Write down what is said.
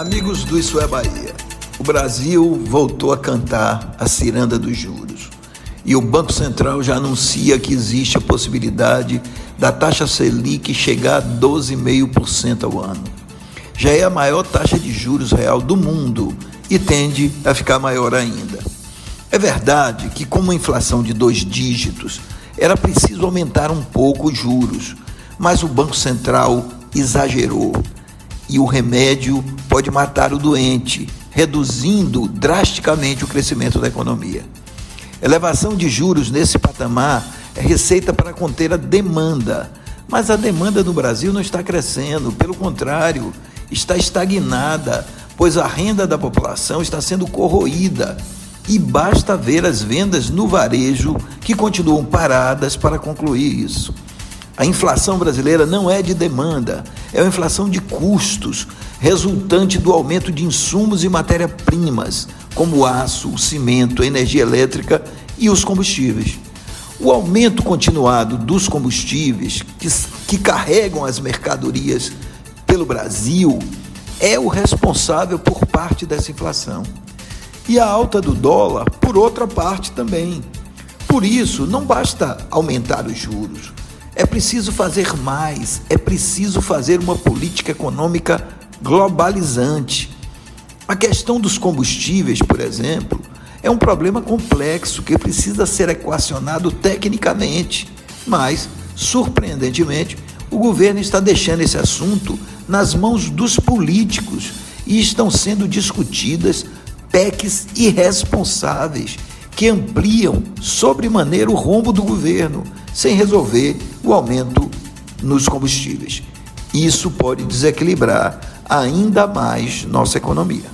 Amigos do Isso é Bahia, o Brasil voltou a cantar a ciranda dos juros. E o Banco Central já anuncia que existe a possibilidade da taxa Selic chegar a 12,5% ao ano. Já é a maior taxa de juros real do mundo e tende a ficar maior ainda. É verdade que, com uma inflação de dois dígitos, era preciso aumentar um pouco os juros, mas o Banco Central exagerou e o remédio pode matar o doente, reduzindo drasticamente o crescimento da economia. Elevação de juros nesse patamar é receita para conter a demanda, mas a demanda no Brasil não está crescendo, pelo contrário, está estagnada, pois a renda da população está sendo corroída. E basta ver as vendas no varejo que continuam paradas para concluir isso. A inflação brasileira não é de demanda, é uma inflação de custos, resultante do aumento de insumos e matéria-primas, como o aço, cimento, a energia elétrica e os combustíveis. O aumento continuado dos combustíveis que, que carregam as mercadorias pelo Brasil é o responsável por parte dessa inflação. E a alta do dólar, por outra parte, também. Por isso, não basta aumentar os juros. É preciso fazer mais, é preciso fazer uma política econômica globalizante. A questão dos combustíveis, por exemplo, é um problema complexo que precisa ser equacionado tecnicamente, mas, surpreendentemente, o governo está deixando esse assunto nas mãos dos políticos e estão sendo discutidas PECs irresponsáveis que ampliam sobremaneira o rombo do governo, sem resolver o aumento nos combustíveis. Isso pode desequilibrar ainda mais nossa economia.